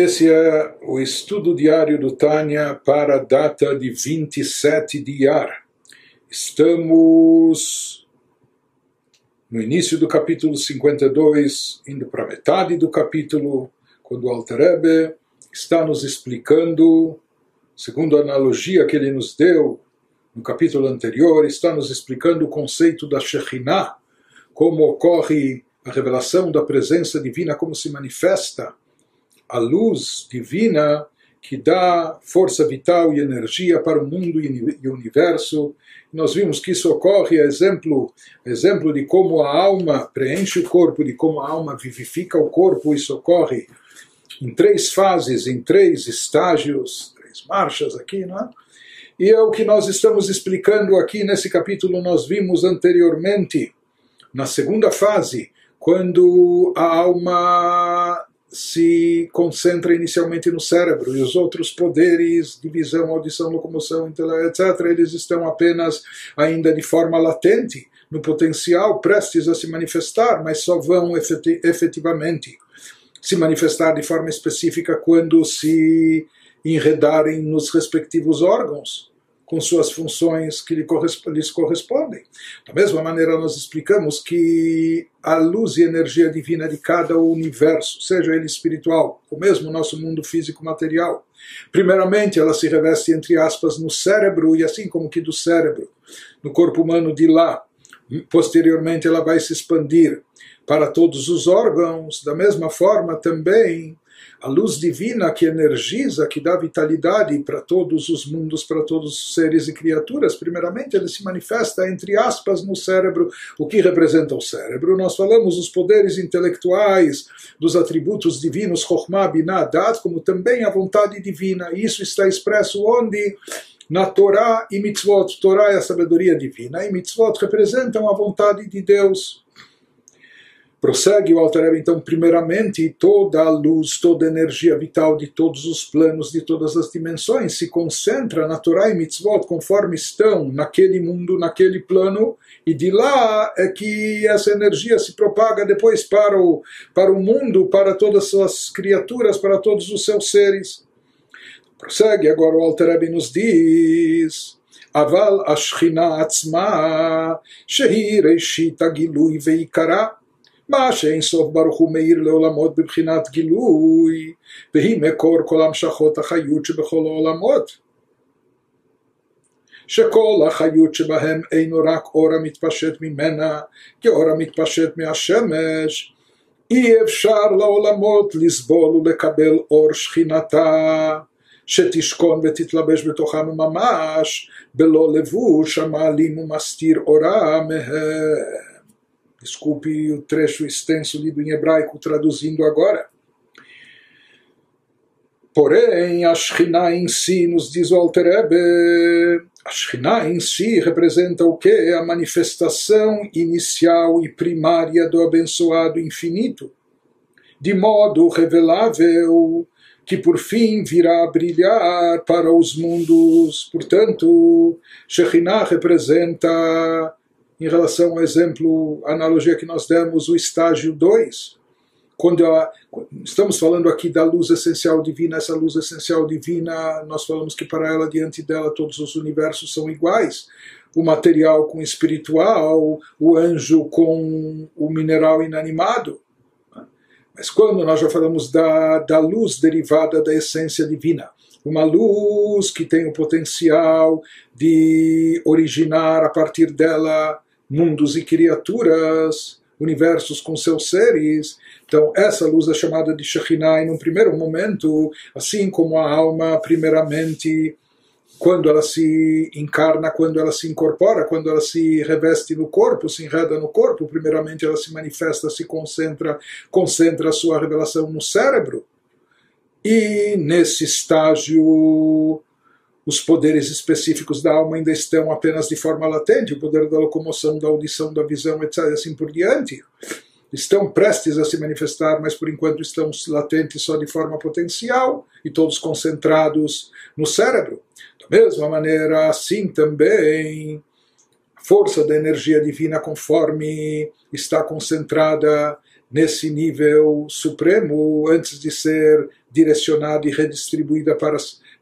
Esse é o estudo diário do Tânia para a data de 27 de Iar. Estamos no início do capítulo 52, indo para a metade do capítulo, quando o Alter Rebbe está nos explicando, segundo a analogia que ele nos deu no capítulo anterior, está nos explicando o conceito da Shekhinah, como ocorre a revelação da presença divina, como se manifesta a luz divina que dá força vital e energia para o mundo e o universo. Nós vimos que isso ocorre, exemplo, exemplo de como a alma preenche o corpo, de como a alma vivifica o corpo, isso ocorre em três fases, em três estágios, três marchas aqui, não é? E é o que nós estamos explicando aqui nesse capítulo, nós vimos anteriormente, na segunda fase, quando a alma se concentra inicialmente no cérebro e os outros poderes de visão, audição, locomoção, etc., eles estão apenas ainda de forma latente, no potencial, prestes a se manifestar, mas só vão efetivamente se manifestar de forma específica quando se enredarem nos respectivos órgãos com suas funções que lhes correspondem. Da mesma maneira, nós explicamos que a luz e energia divina de cada universo, seja ele espiritual, ou mesmo nosso mundo físico material, primeiramente ela se reveste, entre aspas, no cérebro, e assim como que do cérebro, no corpo humano de lá, posteriormente ela vai se expandir para todos os órgãos, da mesma forma também a luz divina que energiza, que dá vitalidade para todos os mundos, para todos os seres e criaturas, primeiramente ele se manifesta, entre aspas, no cérebro. O que representa o cérebro? Nós falamos os poderes intelectuais, dos atributos divinos, Chokhmah, Binah, Dat, como também a vontade divina. Isso está expresso onde? na Torá e Mitzvot. Torá é a sabedoria divina e Mitzvot representam a vontade de Deus. Prossegue o Alter Rebbe, então, primeiramente, toda a luz, toda a energia vital de todos os planos, de todas as dimensões, se concentra na Torá e Mitzvot, conforme estão naquele mundo, naquele plano, e de lá é que essa energia se propaga depois para o, para o mundo, para todas as suas criaturas, para todos os seus seres. Prossegue agora o Alter Rebbe nos diz... אבל השכינה עצמה, שהיא ראשית הגילוי ועיקרה, מה שאין סוף ברוך הוא מאיר לעולמות בבחינת גילוי, והיא מקור כל המשכות החיות שבכל העולמות. שכל החיות שבהם אינו רק אור המתפשט ממנה, כאור המתפשט מהשמש, אי אפשר לעולמות לסבול ולקבל אור שכינתה, שתשכון ותתלבש בתוכם ממש, בלא לבוש המעלים ומסתיר אורה מהם. Desculpe o trecho extenso lido em hebraico, traduzindo agora. Porém, a Shekhinah em si, nos diz o Alter Rebbe, a Shekhinah em si representa o que? A manifestação inicial e primária do abençoado infinito, de modo revelável que por fim virá a brilhar para os mundos. Portanto, Shekhinah representa em relação ao exemplo, analogia que nós demos, o estágio 2, quando a, estamos falando aqui da luz essencial divina, essa luz essencial divina, nós falamos que para ela, diante dela, todos os universos são iguais. O material com o espiritual, o anjo com o mineral inanimado. Mas quando nós já falamos da, da luz derivada da essência divina, uma luz que tem o potencial de originar a partir dela mundos e criaturas, universos com seus seres. Então, essa luz é chamada de Shekhinah, e num primeiro momento, assim como a alma, primeiramente, quando ela se encarna, quando ela se incorpora, quando ela se reveste no corpo, se enreda no corpo, primeiramente ela se manifesta, se concentra, concentra a sua revelação no cérebro. E nesse estágio os poderes específicos da alma ainda estão apenas de forma latente, o poder da locomoção, da audição, da visão, etc., assim por diante. Estão prestes a se manifestar, mas por enquanto estão latentes só de forma potencial e todos concentrados no cérebro. Da mesma maneira, assim também, força da energia divina, conforme está concentrada nesse nível supremo, antes de ser direcionada e redistribuída para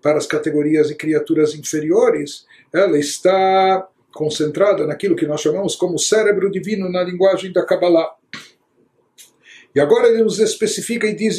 para as categorias e criaturas inferiores, ela está concentrada naquilo que nós chamamos como cérebro divino na linguagem da Kabbalah. E agora ele nos especifica e diz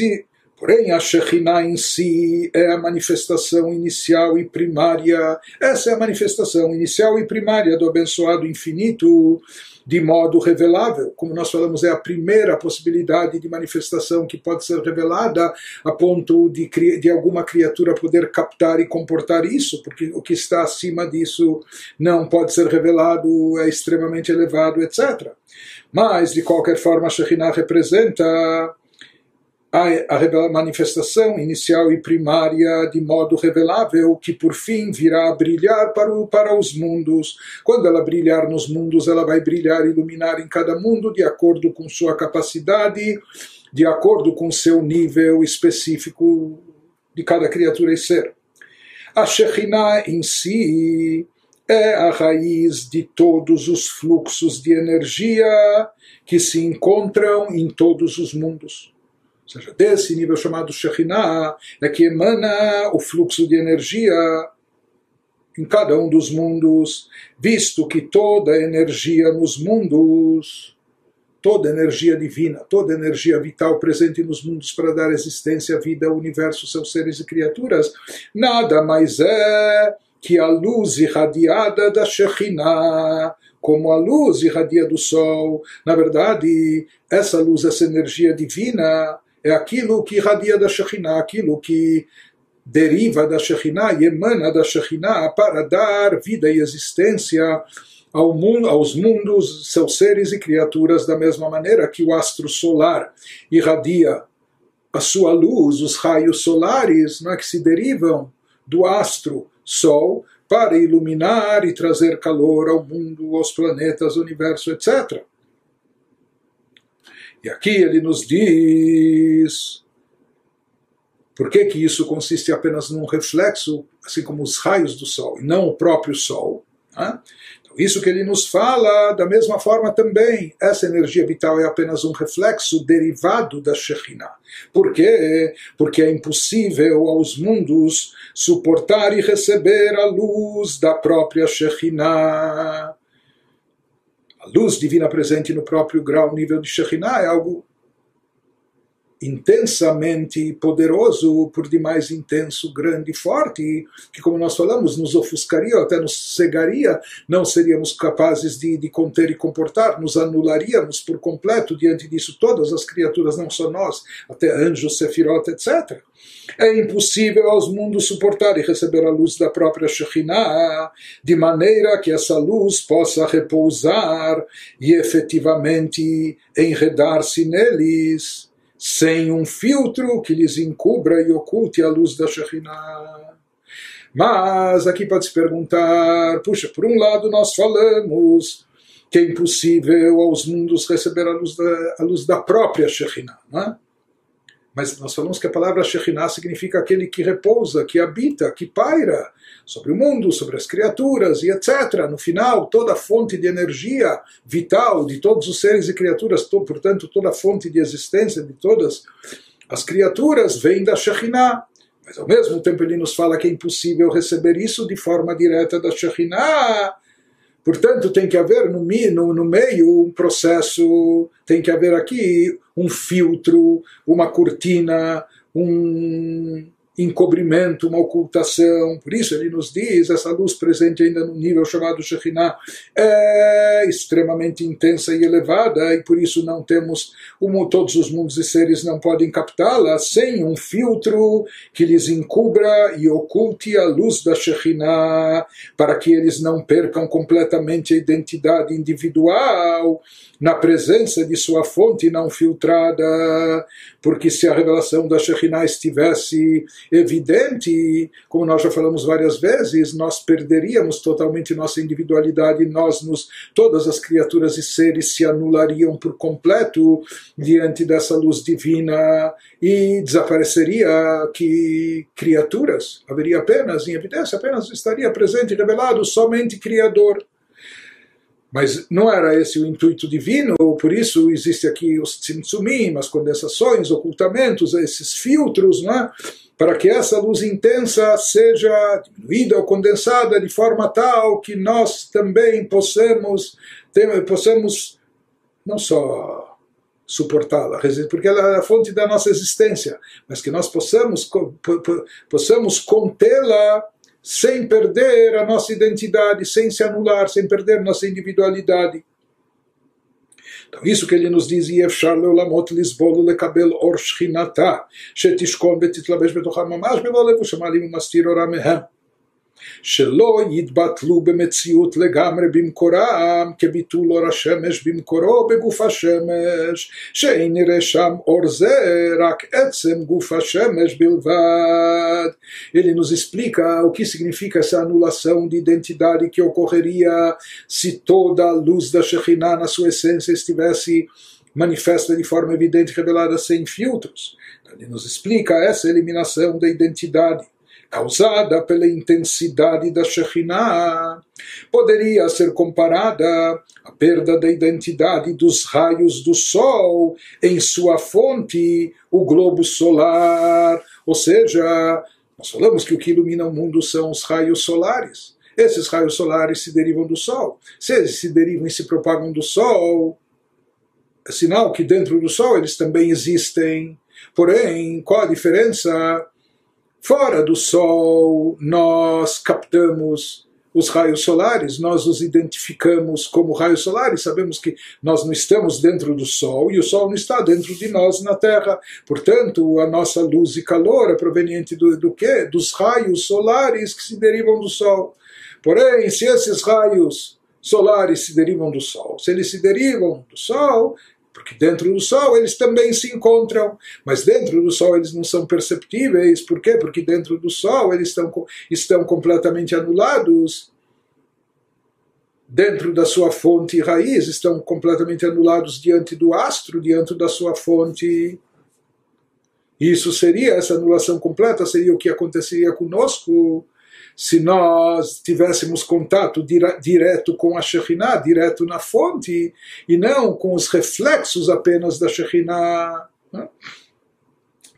Porém, a Shekhinah em si é a manifestação inicial e primária. Essa é a manifestação inicial e primária do abençoado infinito, de modo revelável. Como nós falamos, é a primeira possibilidade de manifestação que pode ser revelada a ponto de, de alguma criatura poder captar e comportar isso, porque o que está acima disso não pode ser revelado, é extremamente elevado, etc. Mas, de qualquer forma, a Shekhinah representa a, manifestação inicial e primária de modo revelável que por fim virá a brilhar para, o, para os mundos. Quando ela brilhar nos mundos, ela vai brilhar e iluminar em cada mundo de acordo com sua capacidade, de acordo com seu nível específico de cada criatura e ser. A Shekhinah em si é a raiz de todos os fluxos de energia que se encontram em todos os mundos. Ou seja, desse nível chamado Shekhinah é que emana o fluxo de energia em cada um dos mundos, visto que toda energia nos mundos, toda energia divina, toda energia vital presente nos mundos para dar existência, vida, ao universo, seus seres e criaturas, nada mais é que a luz irradiada da Shekhinah, como a luz irradia do sol. Na verdade, essa luz, essa energia divina, é aquilo que irradia da Shekhinah, aquilo que deriva da Shekhinah e emana da Shekhinah para dar vida e existência ao mundo, aos mundos, seus seres e criaturas, da mesma maneira que o astro solar irradia a sua luz, os raios solares não é, que se derivam do astro Sol para iluminar e trazer calor ao mundo, aos planetas, ao universo, etc. E aqui ele nos diz por que, que isso consiste apenas num reflexo, assim como os raios do Sol, e não o próprio Sol. Né? Então, isso que ele nos fala, da mesma forma também, essa energia vital é apenas um reflexo derivado da Shekhinah. Por quê? Porque é impossível aos mundos suportar e receber a luz da própria Shekhinah luz divina presente no próprio grau, nível de Shekhinah, é algo intensamente poderoso, por demais intenso, grande, forte, que, como nós falamos, nos ofuscaria, até nos cegaria, não seríamos capazes de, de conter e comportar, nos anularíamos por completo diante disso. Todas as criaturas, não só nós, até anjos, sefirot, etc. É impossível aos mundos suportar e receber a luz da própria Shekhinah, de maneira que essa luz possa repousar e efetivamente enredar-se neles, sem um filtro que lhes encubra e oculte a luz da Shekhinah. Mas aqui pode se perguntar: puxa, por um lado nós falamos que é impossível aos mundos receber a luz da, a luz da própria Shekhinah, não é? Mas nós falamos que a palavra Shekhinah significa aquele que repousa, que habita, que paira sobre o mundo, sobre as criaturas e etc. No final, toda fonte de energia vital de todos os seres e criaturas, portanto, toda fonte de existência de todas as criaturas vem da Shekhinah. Mas ao mesmo tempo ele nos fala que é impossível receber isso de forma direta da Shekhinah Portanto, tem que haver no, no, no meio um processo, tem que haver aqui um filtro, uma cortina, um, encobrimento, uma ocultação. Por isso ele nos diz, essa luz presente ainda no nível chamado Shekhinah é extremamente intensa e elevada e por isso não temos, um, todos os mundos e seres não podem captá-la sem um filtro que lhes encubra e oculte a luz da Shekhinah para que eles não percam completamente a identidade individual na presença de sua fonte não filtrada, porque se a revelação da Shekhinah estivesse evidente, como nós já falamos várias vezes, nós perderíamos totalmente nossa individualidade, nós nos, todas as criaturas e seres se anulariam por completo diante dessa luz divina e desapareceria que criaturas, haveria apenas em evidência, apenas estaria presente revelado somente Criador. Mas não era esse o intuito divino, por isso existe aqui os tzimtzumim, as condensações, ocultamentos, esses filtros, não é? para que essa luz intensa seja diminuída ou condensada de forma tal que nós também possamos, possamos não só suportá-la, porque ela é a fonte da nossa existência, mas que nós possamos, possamos contê-la sem perder a nossa identidade, sem se anular, sem perder nossa individualidade. Então, isso que ele nos diz, Yefshar leolamot lisbolo lekabel or shchinata, shetishkon betitlabesh betocham mamash belo levu shemalim umastir oramehem. שלא יתבטלו במציאות לגמרי במקורם כביטול אור השמש במקורו בגוף השמש שאין נראה שם אור זה רק עצם גוף השמש בלבד. Ele nos explica o que significa essa anulação de identidade que ocorreria se toda a luz da Shekhinah na sua essência estivesse manifesta de forma evidente, revelada sem filtros. Ele nos explica essa eliminação da identidade causada pela intensidade da Shekhinah, poderia ser comparada à perda da identidade dos raios do Sol em sua fonte, o globo solar. Ou seja, nós falamos que o que ilumina o mundo são os raios solares. Esses raios solares se derivam do Sol. Se eles se derivam e se propagam do Sol, é sinal que dentro do Sol eles também existem. Porém, qual a diferença? Fora do Sol, nós captamos os raios solares, nós os identificamos como raios solares, sabemos que nós não estamos dentro do Sol e o Sol não está dentro de nós na Terra. Portanto, a nossa luz e calor é proveniente do, do quê? Dos raios solares que se derivam do Sol. Porém, se esses raios solares se derivam do Sol, se eles se derivam do Sol, porque dentro do Sol eles também se encontram, mas dentro do Sol eles não são perceptíveis. Por quê? Porque dentro do Sol eles estão, estão completamente anulados. Dentro da sua fonte raiz, estão completamente anulados diante do astro, diante da sua fonte. Isso seria, essa anulação completa seria o que aconteceria conosco se nós tivéssemos contato dire direto com a Shekhinah, direto na fonte, e não com os reflexos apenas da Shekhinah. Né?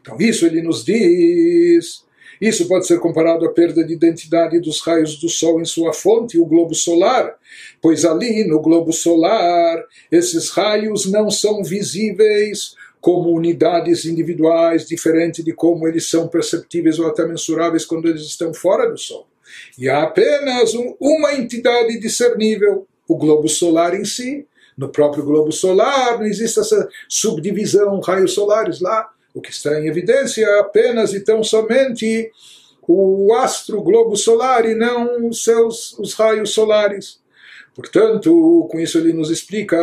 Então, isso ele nos diz. Isso pode ser comparado à perda de identidade dos raios do Sol em sua fonte, o globo solar, pois ali no globo solar esses raios não são visíveis como unidades individuais, diferente de como eles são perceptíveis ou até mensuráveis quando eles estão fora do Sol. E há apenas um, uma entidade discernível, o globo solar em si. No próprio globo solar não existe essa subdivisão, raios solares lá. O que está em evidência é apenas e tão somente o astro, globo solar, e não os seus os raios solares. Portanto, com isso ele nos explica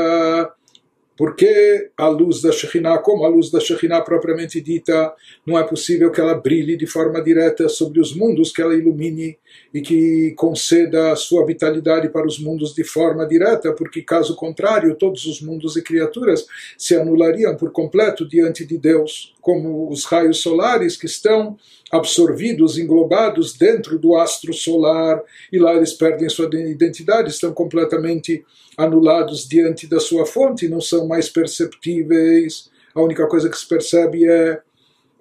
porque a luz da Shekhinah, como a luz da Shekhinah propriamente dita, não é possível que ela brilhe de forma direta sobre os mundos, que ela ilumine e que conceda a sua vitalidade para os mundos de forma direta, porque caso contrário, todos os mundos e criaturas se anulariam por completo diante de Deus, como os raios solares que estão absorvidos, englobados dentro do astro solar, e lá eles perdem sua identidade, estão completamente anulados diante da sua fonte, não são mais perceptíveis. A única coisa que se percebe é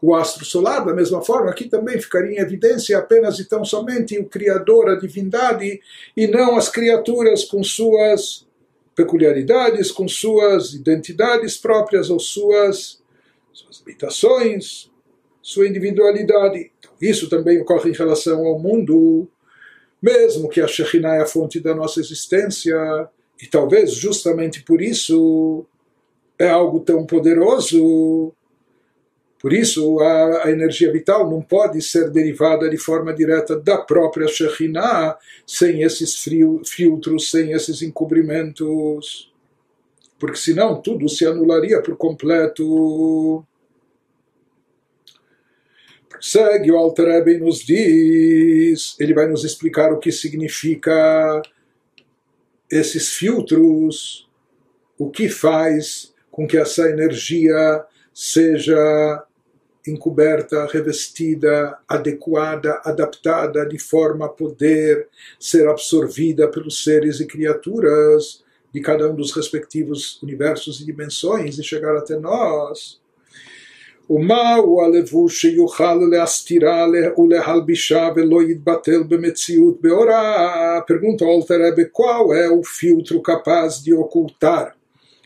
o astro solar, da mesma forma, aqui também ficaria em evidência apenas e tão somente o Criador, a divindade, e não as criaturas com suas peculiaridades, com suas identidades próprias ou suas, suas limitações, sua individualidade. Então, isso também ocorre em relação ao mundo, mesmo que a Shekhinah é a fonte da nossa existência, e talvez justamente por isso é algo tão poderoso. Por isso, a, a, energia vital não pode ser derivada de forma direta da própria Shekhinah, sem esses frio, filtros, sem esses encobrimentos. Porque senão tudo se anularia por completo. Segue o Alter Rebbe nos diz, ele vai nos explicar o que significa esses filtros, o que faz com que essa energia seja encoberta, revestida, adequada, adaptada de forma a poder ser absorvida pelos seres e criaturas de cada um dos respectivos universos e dimensões e chegar até nós. ומהו הלבוש שיוכל להסתירה ולהלבישה ולא יתבטל במציאות באורה? Pergunta ao Alter Rebbe qual é o filtro capaz de ocultar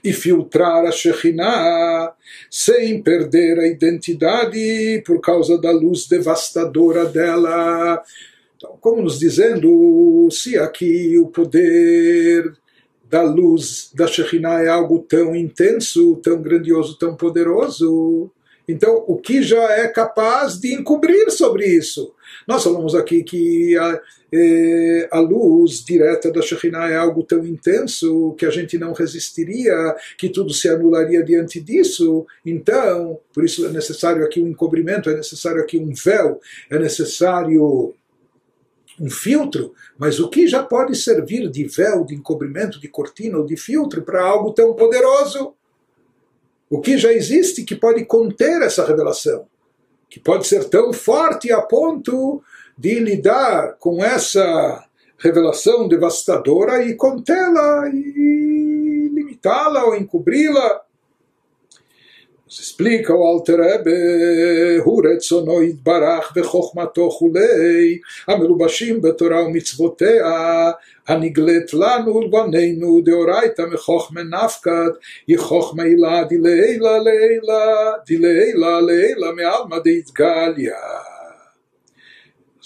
e filtrar a Shekhinah sem perder a identidade por causa da luz devastadora dela. Então, como nos dizendo, se aqui o poder da luz da Shekhinah é algo tão intenso, tão grandioso, tão poderoso, então, o que já é capaz de encobrir sobre isso? Nós falamos aqui que a, eh, a luz direta da Shekhinah é algo tão intenso que a gente não resistiria, que tudo se anularia diante disso. Então, por isso é necessário aqui um encobrimento, é necessário aqui um véu, é necessário um filtro, mas o que já pode servir de véu, de encobrimento, de cortina ou de filtro para algo tão poderoso? O que já existe que pode conter essa revelação, que pode ser tão forte a ponto de lidar com essa revelação devastadora e contê-la e limitá-la ou encobri-la. Nos explica o Alter Rebbe, hu retzono yitbarach vechokmato chulei, המלובשים בתורה ומצוותיה, הנגלית לנו לבנינו דאורייתא מחוכמה נפקת, היא חוכמה הילה דילעילה לעילה, דילעילה לעילה מעלמא דאיתגליה.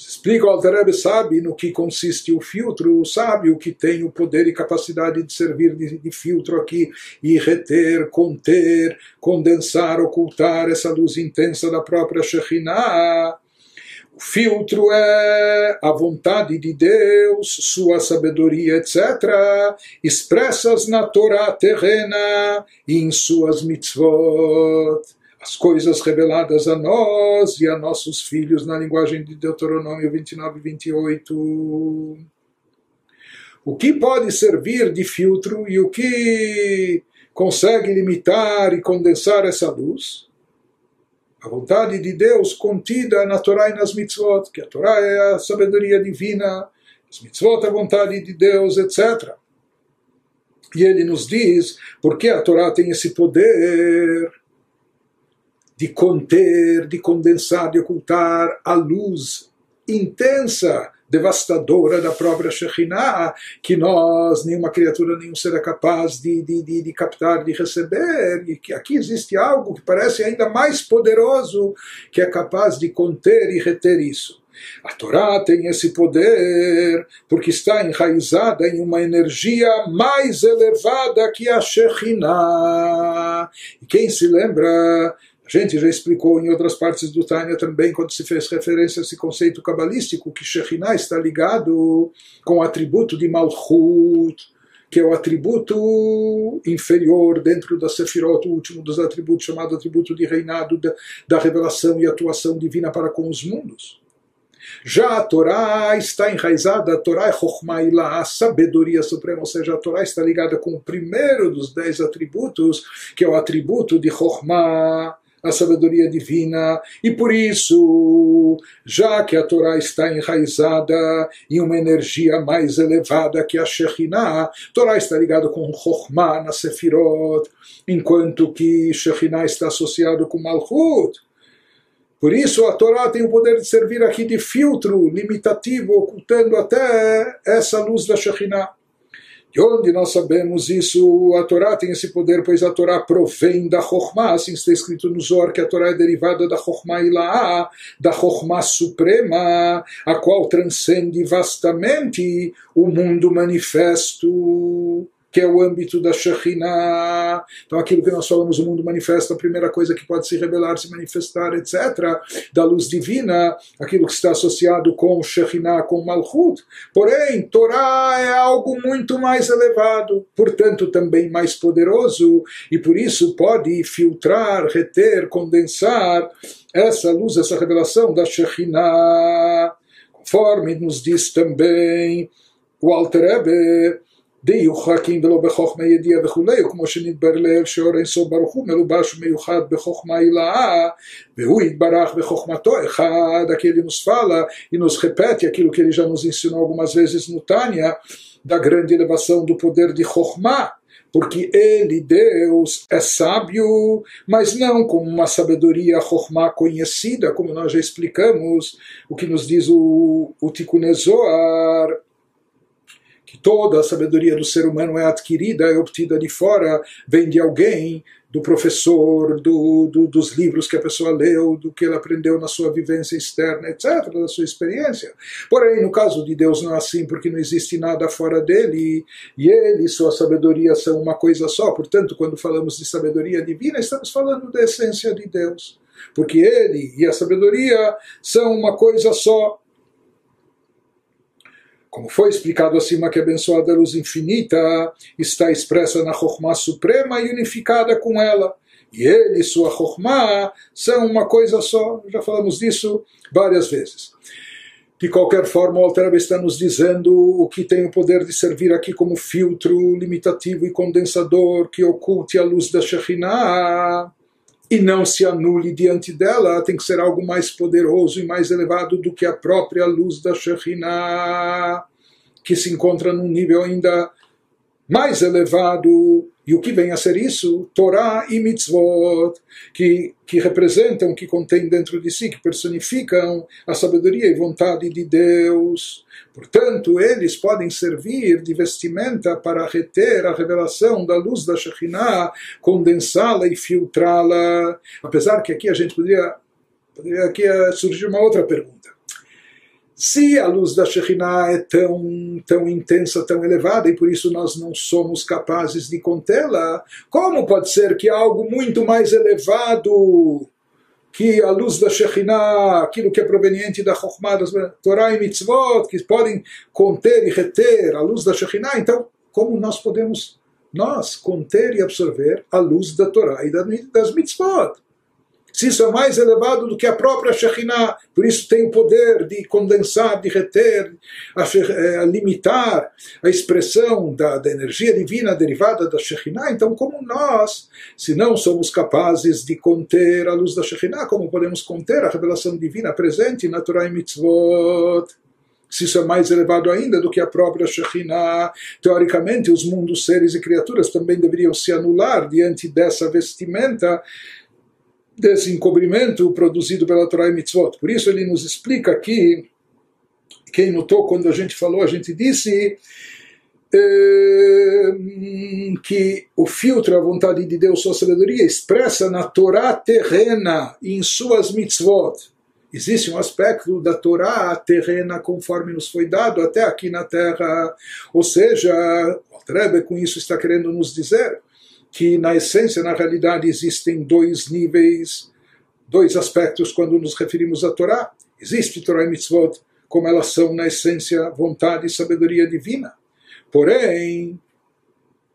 Explica o Alter sabe no que consiste o filtro, sabe o que tem o poder e capacidade de servir de, de filtro aqui e reter, conter, condensar, ocultar essa luz intensa da própria Shekhinah. O filtro é a vontade de Deus, sua sabedoria, etc., expressas na Torá terrena e em suas mitzvot as coisas reveladas a nós e a nossos filhos na linguagem de Deuteronômio 29 e 28. O que pode servir de filtro e o que consegue limitar e condensar essa luz? A vontade de Deus contida na Torá e nas mitzvot, que a Torá é a sabedoria divina, as mitzvot a vontade de Deus, etc. E ele nos diz porque a Torá tem esse poder de conter, de condensar, de ocultar a luz intensa, devastadora da própria Shekhinah, que nós, nenhuma criatura, nenhum ser é capaz de, de, de, de, captar, de receber, e que aqui existe algo que parece ainda mais poderoso, que é capaz de conter e reter isso. A Torá tem esse poder porque está enraizada em uma energia mais elevada que a Shekhinah. E quem se lembra gente já explicou em outras partes do Tânia também, quando se fez referência a esse conceito cabalístico, que Shekhinah está ligado com o atributo de Malchut, que é o atributo inferior dentro da Sefirot, o último dos atributos, chamado atributo de reinado, da, da revelação e atuação divina para com os mundos. Já a Torá está enraizada, a Torá é Chokhmah a sabedoria suprema, ou seja, a Torá está ligada com o primeiro dos dez atributos, que é o atributo de Chokhmah, a sabedoria divina, e por isso, já que a Torá está enraizada em uma energia mais elevada que a Shekhinah, Torá está ligada com Chokhmah na Sefirot, enquanto que Shekhinah está associado com Malchut. Por isso, a Torá tem o poder de servir aqui de filtro limitativo, ocultando até essa luz da Shekhinah. De onde nós sabemos isso? A Torá tem esse poder, pois a Torá provém da Chokhmah, assim está escrito no Zohar, que a Torá é derivada da Chokhmah Ilaá, da Chokhmah Suprema, a qual transcende vastamente o mundo manifesto que é o âmbito da Shekhinah. Então, aquilo que nós falamos, o mundo manifesta, a primeira coisa que pode se revelar, se manifestar, etc., da luz divina, aquilo que está associado com Shekhinah, com Malchut. Porém, Torá é algo muito mais elevado, portanto, também mais poderoso, e por isso pode filtrar, reter, condensar essa luz, essa revelação da Shekhinah. Conforme nos diz também o Alter Rebbe, דיוחקים ולא בחוכמה ידיעה וכולי, וכמו שנדבר לאל שאור אינסוף ברוך הוא מלובש ומיוחד בחוכמה הילאה, והוא יתברך בחוכמתו אחד, aquele nos fala e nos repete aquilo que ele já nos ensinou algumas vezes no Tânia, da grande elevação do poder de Chokhmah, porque ele, Deus, é sábio, mas não com uma sabedoria Chokhmah conhecida, como nós já explicamos, o que nos diz o, o Tikkun Zohar, que toda a sabedoria do ser humano é adquirida, é obtida de fora, vem de alguém, do professor, do, do, dos livros que a pessoa leu, do que ela aprendeu na sua vivência externa, etc., da sua experiência. Porém, no caso de Deus não é assim, porque não existe nada fora dele, e ele e sua sabedoria são uma coisa só. Portanto, quando falamos de sabedoria divina, estamos falando da essência de Deus. Porque ele e a sabedoria são uma coisa só. Como foi explicado acima que a abençoada luz infinita está expressa na Chokhmah suprema e unificada com ela. E ele e sua Chokhmah são uma coisa só. Já falamos disso várias vezes. De qualquer forma, o Alter está nos dizendo o que tem o poder de servir aqui como filtro limitativo e condensador que oculte a luz da Shekhinah e não se anule diante dela, tem que ser algo mais poderoso e mais elevado do que a própria luz da Shekhinah, que se encontra num nível ainda mais elevado. E o que vem a ser isso? Torá e mitzvot, que, que representam, que contêm dentro de si, que personificam a sabedoria e vontade de Deus. Portanto, eles podem servir de vestimenta para reter a revelação da luz da Shekhinah, condensá-la e filtrá-la. Apesar que aqui a gente poderia, poderia aqui surgir uma outra pergunta. Se a luz da Shekhinah é tão, tão intensa, tão elevada, e por isso nós não somos capazes de contê-la, como pode ser que algo muito mais elevado que a luz da Shekhinah, aquilo que é proveniente da Chokhmah, Torah e Mitzvot, que podem conter e reter a luz da Shekhinah, então como nós podemos, nós, conter e absorver a luz da Torah e das Mitzvot? Se isso é mais elevado do que a própria Shekhinah, por isso tem o poder de condensar, de reter, a, eh, a limitar a expressão da, da, energia divina derivada da Shekhinah, então como nós, se não somos capazes de conter a luz da Shekhinah, como podemos conter a revelação divina presente na Torah e Mitzvot? se isso é mais elevado ainda do que a própria Shekhinah. Teoricamente, os mundos, seres e criaturas também deveriam se anular diante dessa vestimenta desse encobrimento produzido pela Torá e Mitzvot. Por isso ele nos explica aqui, quem notou quando a gente falou, a gente disse eh, que o filtro, a vontade de Deus, sua sabedoria, expressa na Torá terrena e em suas mitzvot. Existe um aspecto da Torá terrena conforme nos foi dado até aqui na Terra. Ou seja, o Rebbe com isso está querendo nos dizer que na essência, na realidade, existem dois níveis, dois aspectos quando nos referimos à Torá. Existe Torá e Mitzvot, como elas são na essência vontade e sabedoria divina. Porém,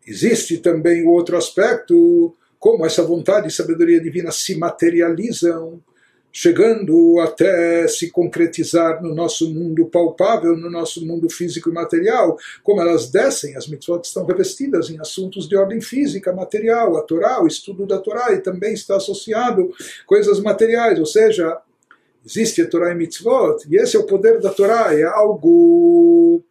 existe também o outro aspecto, como essa vontade e sabedoria divina se materializam chegando até se concretizar no nosso mundo palpável, no nosso mundo físico e material, como elas descem, as mitzvot estão revestidas em assuntos de ordem física, material, a Torá, o estudo da Torá, e também está associado coisas materiais, ou seja, existe a Torá e mitzvot, e esse é o poder da Torá, é algo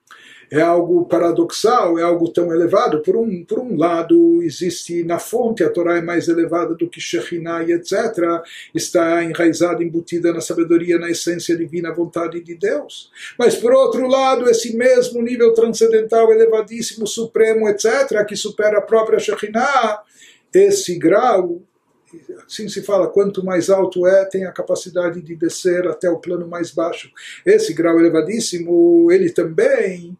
é algo paradoxal, é algo tão elevado. Por um, por um lado, existe na fonte, a Torá é mais elevada do que Shekhinah e etc. Está enraizada, embutida na sabedoria, na essência divina, vontade de Deus. Mas por outro lado, esse mesmo nível transcendental, elevadíssimo, supremo, etc., que supera a própria Shekhinah, esse grau assim se fala, quanto mais alto é, tem a capacidade de descer até o plano mais baixo. Esse grau elevadíssimo, ele também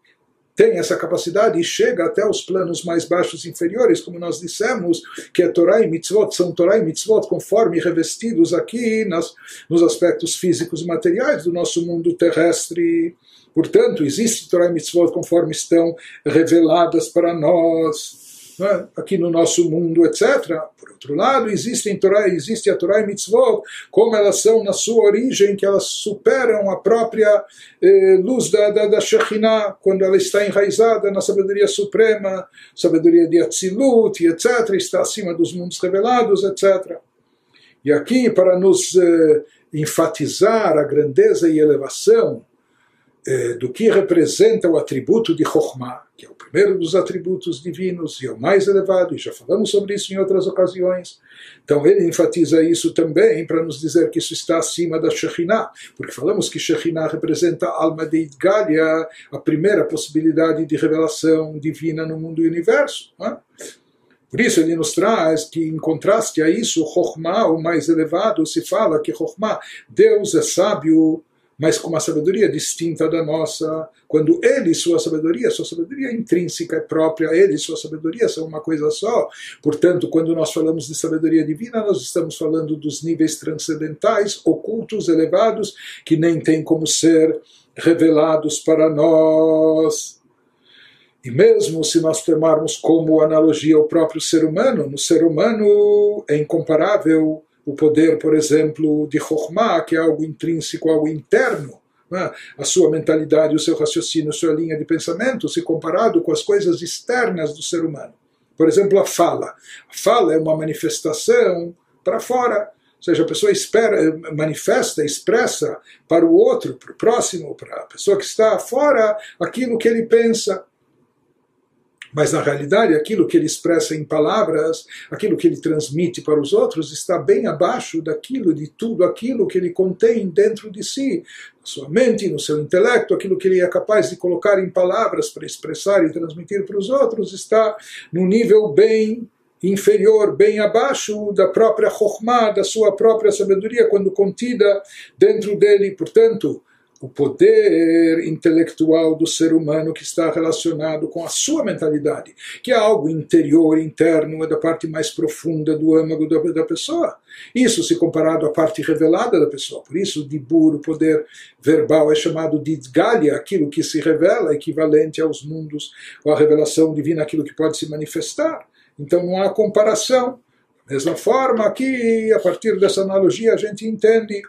tem essa capacidade e chega até os planos mais baixos inferiores, como nós dissemos, que é Torá e Mitzvot, são Torá e Mitzvot conforme revestidos aqui nas, nos aspectos físicos e materiais do nosso mundo terrestre. Portanto, existe Torá e Mitzvot conforme estão reveladas para nós? Aqui no nosso mundo, etc. Por outro lado, existem Torá, existe a Torá e Mitzvot, como elas são na sua origem, que elas superam a própria eh, luz da, da, da Shekhinah, quando ela está enraizada na sabedoria suprema, sabedoria de Atzilut, etc., está acima dos mundos revelados, etc. E aqui, para nos eh, enfatizar a grandeza e elevação eh, do que representa o atributo de Chokhmah, que é o primeiro dos atributos divinos e é o mais elevado, e já falamos sobre isso em outras ocasiões. Então ele enfatiza isso também para nos dizer que isso está acima da Shekhinah, porque falamos que Shekhinah representa a alma de Idgalia, a primeira possibilidade de revelação divina no mundo e universo. É? Por isso ele nos traz que, em contraste a isso, Chokhmah, o mais elevado, se fala que Chokhmah, Deus é sábio mas com uma sabedoria distinta da nossa, quando ele e sua sabedoria, sua sabedoria intrínseca é própria, ele e sua sabedoria são uma coisa só. Portanto, quando nós falamos de sabedoria divina, nós estamos falando dos níveis transcendentais, ocultos, elevados, que nem têm como ser revelados para nós. E mesmo se nós tomarmos como analogia o próprio ser humano, no ser humano é incomparável o poder, por exemplo, de Chokhmah, que é algo intrínseco, algo interno, né? a sua mentalidade, o seu raciocínio, a sua linha de pensamento, se comparado com as coisas externas do ser humano. Por exemplo, a fala. A fala é uma manifestação para fora. Ou seja, a pessoa espera, manifesta, expressa para o outro, para o próximo, para a pessoa que está fora, aquilo que ele pensa. Mas na realidade, aquilo que ele expressa em palavras, aquilo que ele transmite para os outros, está bem abaixo daquilo, de tudo aquilo que ele contém dentro de si, na sua mente, no seu intelecto, aquilo que ele é capaz de colocar em palavras para expressar e transmitir para os outros, está num nível bem inferior, bem abaixo da própria Chokhmah, da sua própria sabedoria, quando contida dentro dele. Portanto, o poder intelectual do ser humano que está relacionado com a sua mentalidade, que é algo interior, interno, é da parte mais profunda do âmago da, da pessoa. Isso se comparado à parte revelada da pessoa. Por isso, o dibur, o poder verbal, é chamado de dgalia, aquilo que se revela, equivalente aos mundos, ou à revelação divina, aquilo que pode se manifestar. Então não há comparação. Da mesma forma, aqui, a partir dessa analogia, a gente entende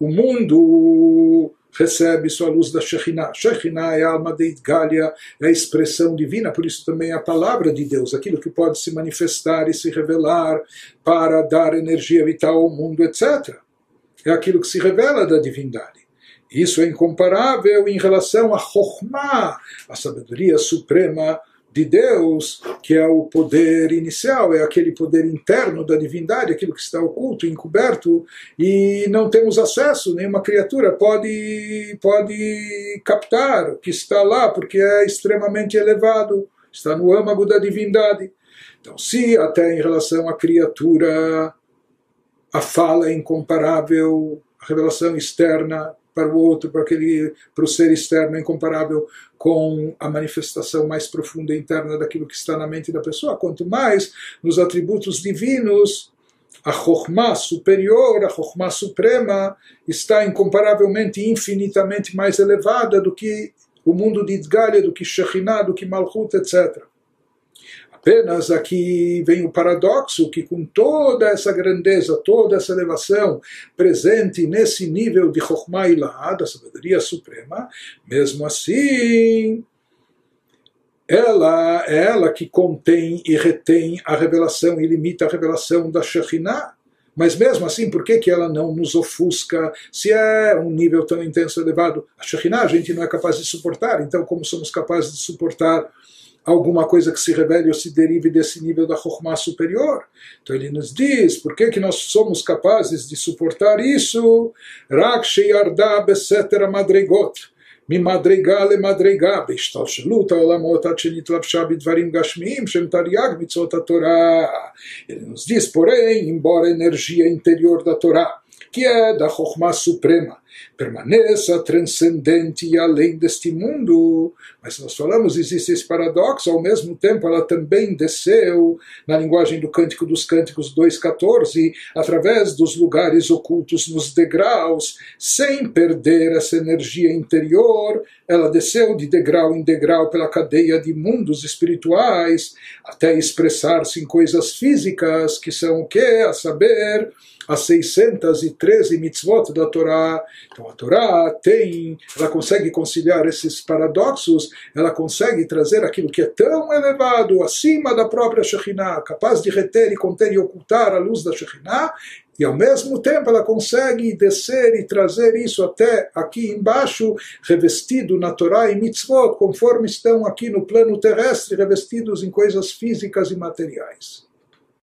o mundo recebe sua luz da Shekhinah. Shekhinah é a alma de Idgalia, é a expressão divina, por isso também é a palavra de Deus, aquilo que pode se manifestar e se revelar para dar energia vital ao mundo, etc. É aquilo que se revela da divindade. Isso é incomparável em relação a Chokhmah, a sabedoria suprema de Deus, que é o poder inicial, é aquele poder interno da divindade, aquilo que está oculto, encoberto, e não temos acesso, nenhuma criatura pode, pode captar o que está lá, porque é extremamente elevado, está no âmago da divindade. Então, se até em relação à criatura a fala é incomparável, a revelação externa para o outro, para, aquele, para o ser externo incomparável com a manifestação mais profunda interna daquilo que está na mente da pessoa. Quanto mais nos atributos divinos, a Chokhmah superior, a Chokhmah suprema, está incomparavelmente, infinitamente mais elevada do que o mundo de Idgalia, do que Shekhinah, do que Malchut, etc. Apenas aqui vem o paradoxo que com toda essa grandeza, toda essa elevação presente nesse nível de Chokhmah Ilah, da sabedoria suprema, mesmo assim, ela é ela que contém e retém a revelação e limita a revelação da Shekhinah. Mas mesmo assim, por que, que ela não nos ofusca se é um nível tão intenso elevado? A Shekhinah a gente não é capaz de suportar, então como somos capazes de suportar alguma coisa que se revele ou se derive desse nível da Chokhmah superior. Então ele nos diz por que, que nós somos capazes de suportar isso. Rak sheyarda besetera madregot. ממדרגה למדרגה בהשתלשלות העולמות עד שנתלבשה בדברים גשמיים שהם תרי"ג מצוות התורה. Ele nos diz, porém, embora a energia interior da Torá, que é da Chokhmah suprema, permaneça transcendente e além deste mundo. Mas nós falamos, existe esse paradoxo, ao mesmo tempo ela também desceu, na linguagem do Cântico dos Cânticos 2.14, através dos lugares ocultos nos degraus, sem perder essa energia interior, ela desceu de degrau em degrau pela cadeia de mundos espirituais, até expressar-se em coisas físicas, que são o que? A saber, as 613 mitzvot da Torá. Então a Torá tem, ela consegue conciliar esses paradoxos, ela consegue trazer aquilo que é tão elevado, acima da própria Shekhinah, capaz de reter e conter e ocultar a luz da Shekhinah, e ao mesmo tempo ela consegue descer e trazer isso até aqui embaixo, revestido na Torá e mitzvot, conforme estão aqui no plano terrestre, revestidos em coisas físicas e materiais.